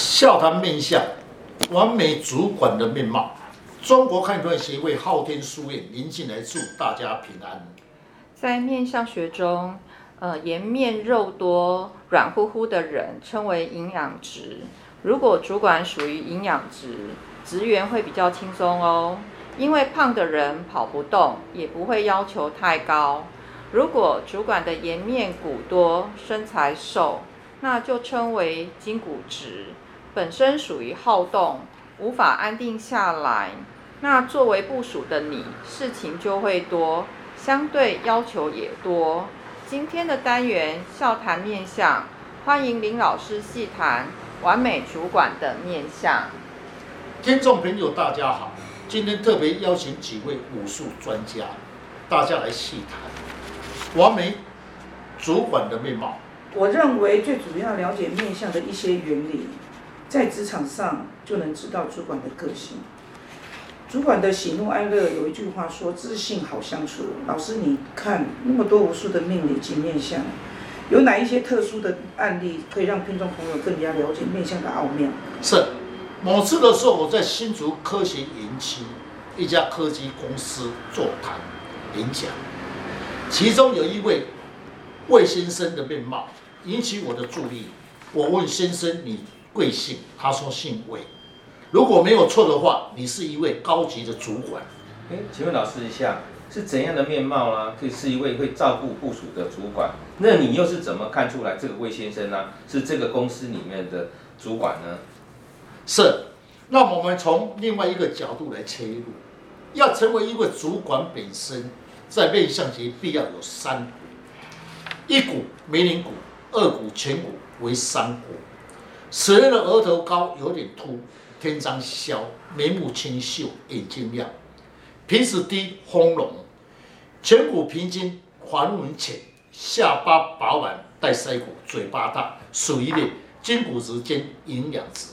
笑谈面相，完美主管的面貌。中国汉传协会昊天书院林进来祝大家平安。在面相学中，呃，颜面肉多、软乎乎的人称为营养值。如果主管属于营养值，职员会比较轻松哦，因为胖的人跑不动，也不会要求太高。如果主管的颜面骨多、身材瘦，那就称为筋骨值，本身属于好动，无法安定下来。那作为部署的你，事情就会多，相对要求也多。今天的单元笑谈面相，欢迎林老师细谈完美主管的面相。听众朋友，大家好，今天特别邀请几位武术专家，大家来细谈完美主管的面貌。我认为最主要了解面相的一些原理，在职场上就能知道主管的个性。主管的喜怒哀乐，有一句话说：“自信好相处。”老师，你看那么多无数的命理及面相，有哪一些特殊的案例可以让听众朋友更加了解面相的奥妙？是，某次的时候，我在新竹科学园区一家科技公司座谈演讲，其中有一位魏先生的面貌。引起我的注意。我问先生：“你贵姓？”他说：“姓魏。”如果没有错的话，你是一位高级的主管。哎，请问老师一下，是怎样的面貌啊？可以是一位会照顾部署的主管？那你又是怎么看出来这个魏先生呢、啊？是这个公司里面的主管呢？是。那我们从另外一个角度来切入，要成为一位主管本身，在面向前必要有三股：一股梅林股。二股全股为三股，蛇的额头高，有点凸，天仓削，眉目清秀，眼睛亮，鼻子低，丰隆，颧骨平筋，滑轮纹浅，下巴饱满，带腮骨，嘴巴大，属于的筋骨质兼营养值。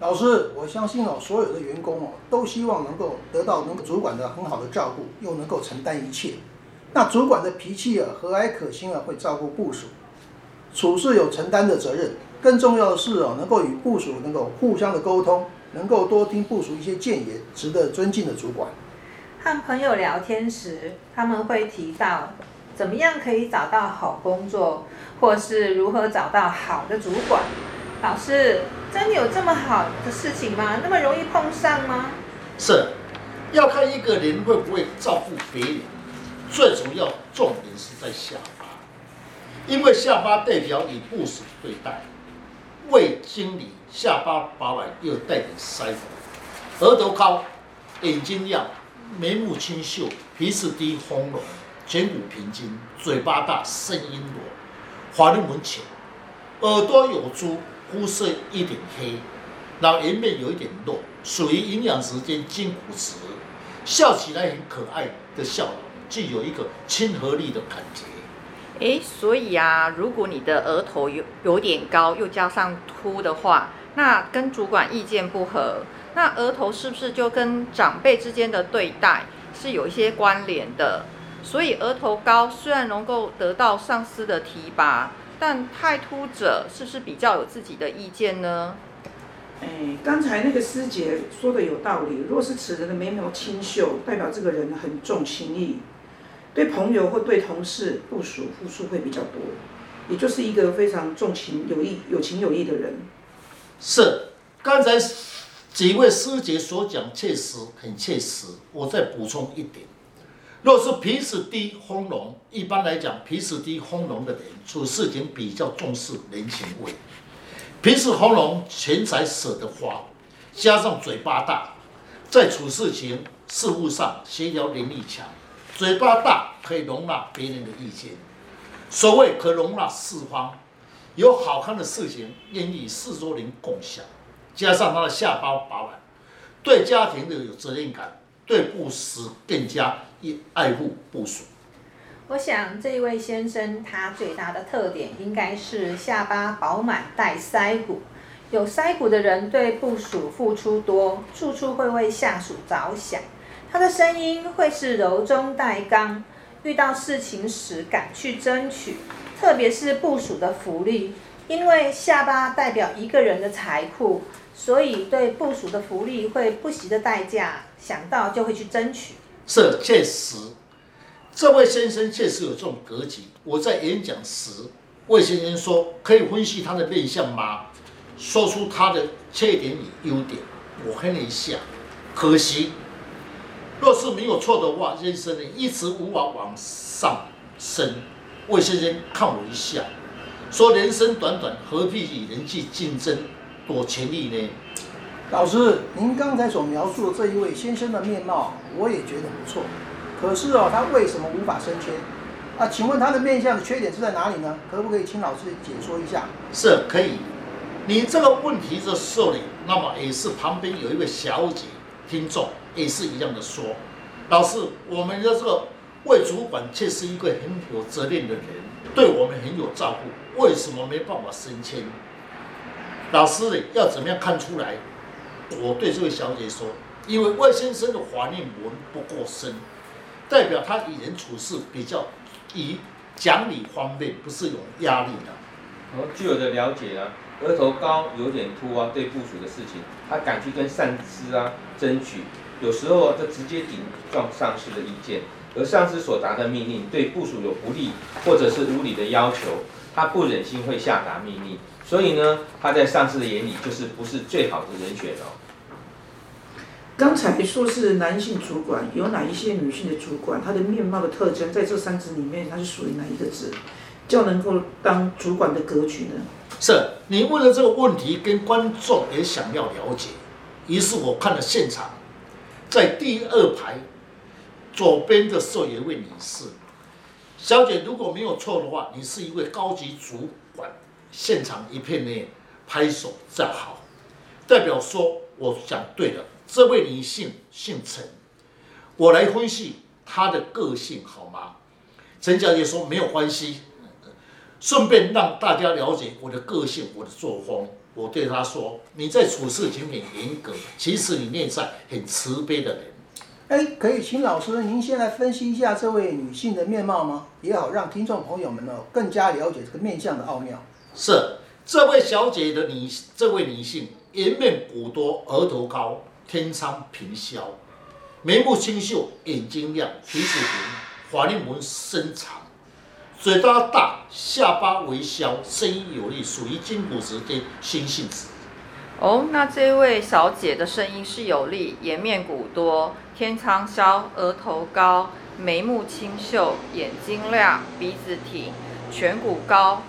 老师，我相信哦，所有的员工哦，都希望能够得到能够主管的很好的照顾，又能够承担一切。那主管的脾气啊，和蔼可亲啊，会照顾部属。处事有承担的责任，更重要的是哦，能够与部署能够互相的沟通，能够多听部署一些建言，值得尊敬的主管。和朋友聊天时，他们会提到怎么样可以找到好工作，或是如何找到好的主管。老师，真的有这么好的事情吗？那么容易碰上吗？是，要看一个人会不会照顾别人，最主要重点是在下巴。因为下巴代表你部署对待，魏经理下巴饱满又带点腮红，额头高，眼睛亮，眉目清秀，鼻子低丰隆，颧骨平筋，嘴巴大，声音弱，滑轮纹浅，耳朵有珠，肤色一点黑，然后颜面有一点肉，属于营养时间筋骨职，笑起来很可爱的笑容，具有一个亲和力的感觉。诶，所以啊，如果你的额头有有点高，又加上秃的话，那跟主管意见不合，那额头是不是就跟长辈之间的对待是有一些关联的？所以额头高虽然能够得到上司的提拔，但太凸者是不是比较有自己的意见呢？哎，刚才那个师姐说的有道理。若是此人的眉毛清秀，代表这个人很重情义。对朋友或对同事、部属付出会比较多，也就是一个非常重情有义、有情有义的人。是，刚才几位师姐所讲确实很切实。我再补充一点，若是鼻子低、丰隆，一般来讲，鼻子低、丰隆的人处事情比较重视人情味。鼻子丰隆，钱财舍得花，加上嘴巴大，在处事情事务上协调能力强。嘴巴大可以容纳别人的意见，所谓可容纳四方，有好看的事情愿意四周人共享，加上他的下巴饱满，对家庭的有责任感，对部属更加爱护部属。我想这一位先生他最大的特点应该是下巴饱满带腮骨，有腮骨的人对部属付出多，处处会为下属着想。他的声音会是柔中带刚，遇到事情时敢去争取，特别是部署的福利，因为下巴代表一个人的财库，所以对部署的福利会不惜的代价，想到就会去争取。是，确实，这位先生确实有这种格局。我在演讲时，魏先生说可以分析他的面相吗？说出他的缺点与优点。我看了一下，可惜，若是没有错的话，先生呢一直无法往上升。魏先生看我一下。说人生短短，何必与人去竞争夺权力呢？老师，您刚才所描述的这一位先生的面貌，我也觉得不错。可是哦，他为什么无法升迁？啊，请问他的面相的缺点是在哪里呢？可不可以请老师解说一下？是可以。你这个问题的时候呢，那么也是旁边有一位小姐听众也是一样的说，老师，我们的这个魏主管却是一个很有责任的人，对我们很有照顾。为什么没办法升迁？老师？要怎么样看出来？我对这位小姐说，因为魏先生的法令纹不够深，代表他与人处事比较以讲理方面不是有压力的。哦，据我的了解啊，额头高有点秃啊，对部署的事情，他敢去跟上司啊争取，有时候啊，他直接顶撞上司的意见，而上司所达的命令对部署有不利或者是无理的要求。他不忍心会下达命令，所以呢，他在上司的眼里就是不是最好的人选哦。刚才说是男性主管，有哪一些女性的主管？她的面貌的特征，在这三字里面，她是属于哪一个字，较能够当主管的格局呢？是，你问了这个问题，跟观众也想要了解。于是我看了现场，在第二排左边的时候，有一位女士。小姐，如果没有错的话，你是一位高级主管。现场一片呢，拍手叫好，代表说我讲对了。这位女性姓陈，我来分析她的个性好吗？陈小姐说没有关系，顺便让大家了解我的个性、我的作风。我对他说：你在处事情很严格，其实你内在很慈悲的人。哎，可以请老师您先来分析一下这位女性的面貌吗？也好让听众朋友们呢更加了解这个面相的奥妙。是这位小姐的女，这位女性颜面骨多，额头高，天仓平削，眉目清秀，眼睛亮，鼻子平，法令纹深长，嘴巴大，下巴微削，声音有力，属于筋骨质跟心性质。哦，那这位小姐的声音是有力，颜面骨多，天仓削，额头高，眉目清秀，眼睛亮，鼻子挺，颧骨高，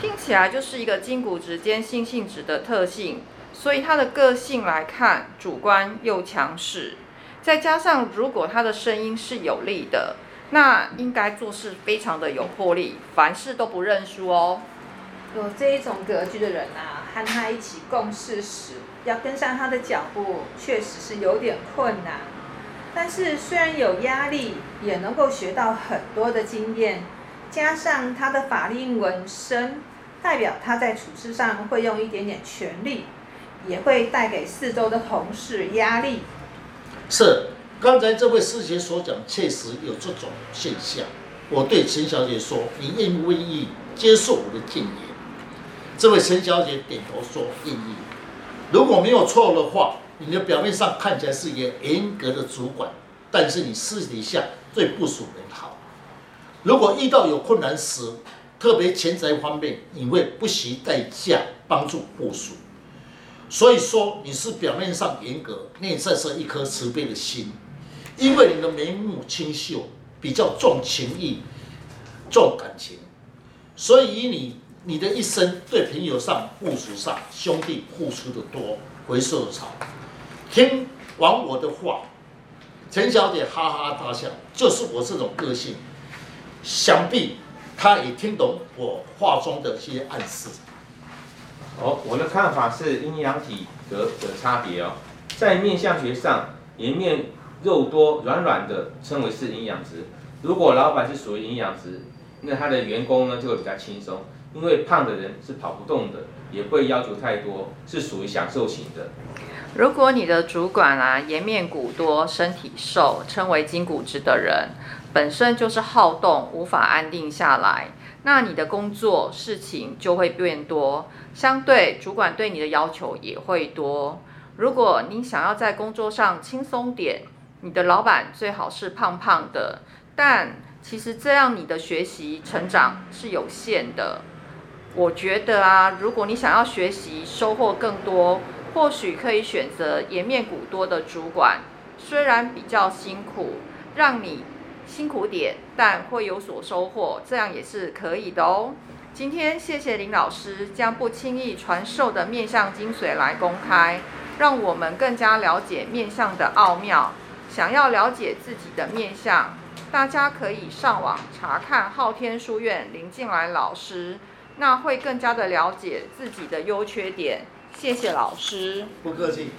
听起来就是一个筋骨质兼心性质的特性。所以她的个性来看，主观又强势，再加上如果她的声音是有力的，那应该做事非常的有魄力，凡事都不认输哦。有这一种格局的人啊，和他一起共事时，要跟上他的脚步，确实是有点困难。但是虽然有压力，也能够学到很多的经验。加上他的法令纹身，代表他在处事上会用一点点权力，也会带给四周的同事压力。是，刚才这位师姐所讲，确实有这种现象。我对陈小姐说：“你愿不愿意接受我的建议？”这位陈小姐点头说：“愿意。如果没有错的话，你的表面上看起来是一个严格的主管，但是你私底下对部属人好。如果遇到有困难时，特别钱财方面，你会不惜代价帮助部属。所以说你是表面上严格，内在是一颗慈悲的心，因为你的眉目清秀，比较重情义、重感情，所以以你。”你的一生对朋友上、部属上、兄弟付出的多，回收的少。听完我的话，陈小姐哈哈大笑，就是我这种个性。想必她也听懂我话中的一些暗示。哦，我的看法是阴阳体格的差别哦。在面相学上，颜面肉多、软软的称为是营养值。如果老板是属于营养值，那他的员工呢就会比较轻松。因为胖的人是跑不动的，也不会要求太多，是属于享受型的。如果你的主管啊，颜面骨多，身体瘦，称为筋骨质的人，本身就是好动，无法安定下来，那你的工作事情就会变多，相对主管对你的要求也会多。如果你想要在工作上轻松点，你的老板最好是胖胖的，但其实这样你的学习成长是有限的。我觉得啊，如果你想要学习收获更多，或许可以选择颜面骨多的主管，虽然比较辛苦，让你辛苦点，但会有所收获，这样也是可以的哦。今天谢谢林老师将不轻易传授的面相精髓来公开，让我们更加了解面相的奥妙。想要了解自己的面相，大家可以上网查看昊天书院林静来老师，那会更加的了解自己的优缺点。谢谢老师，不客气。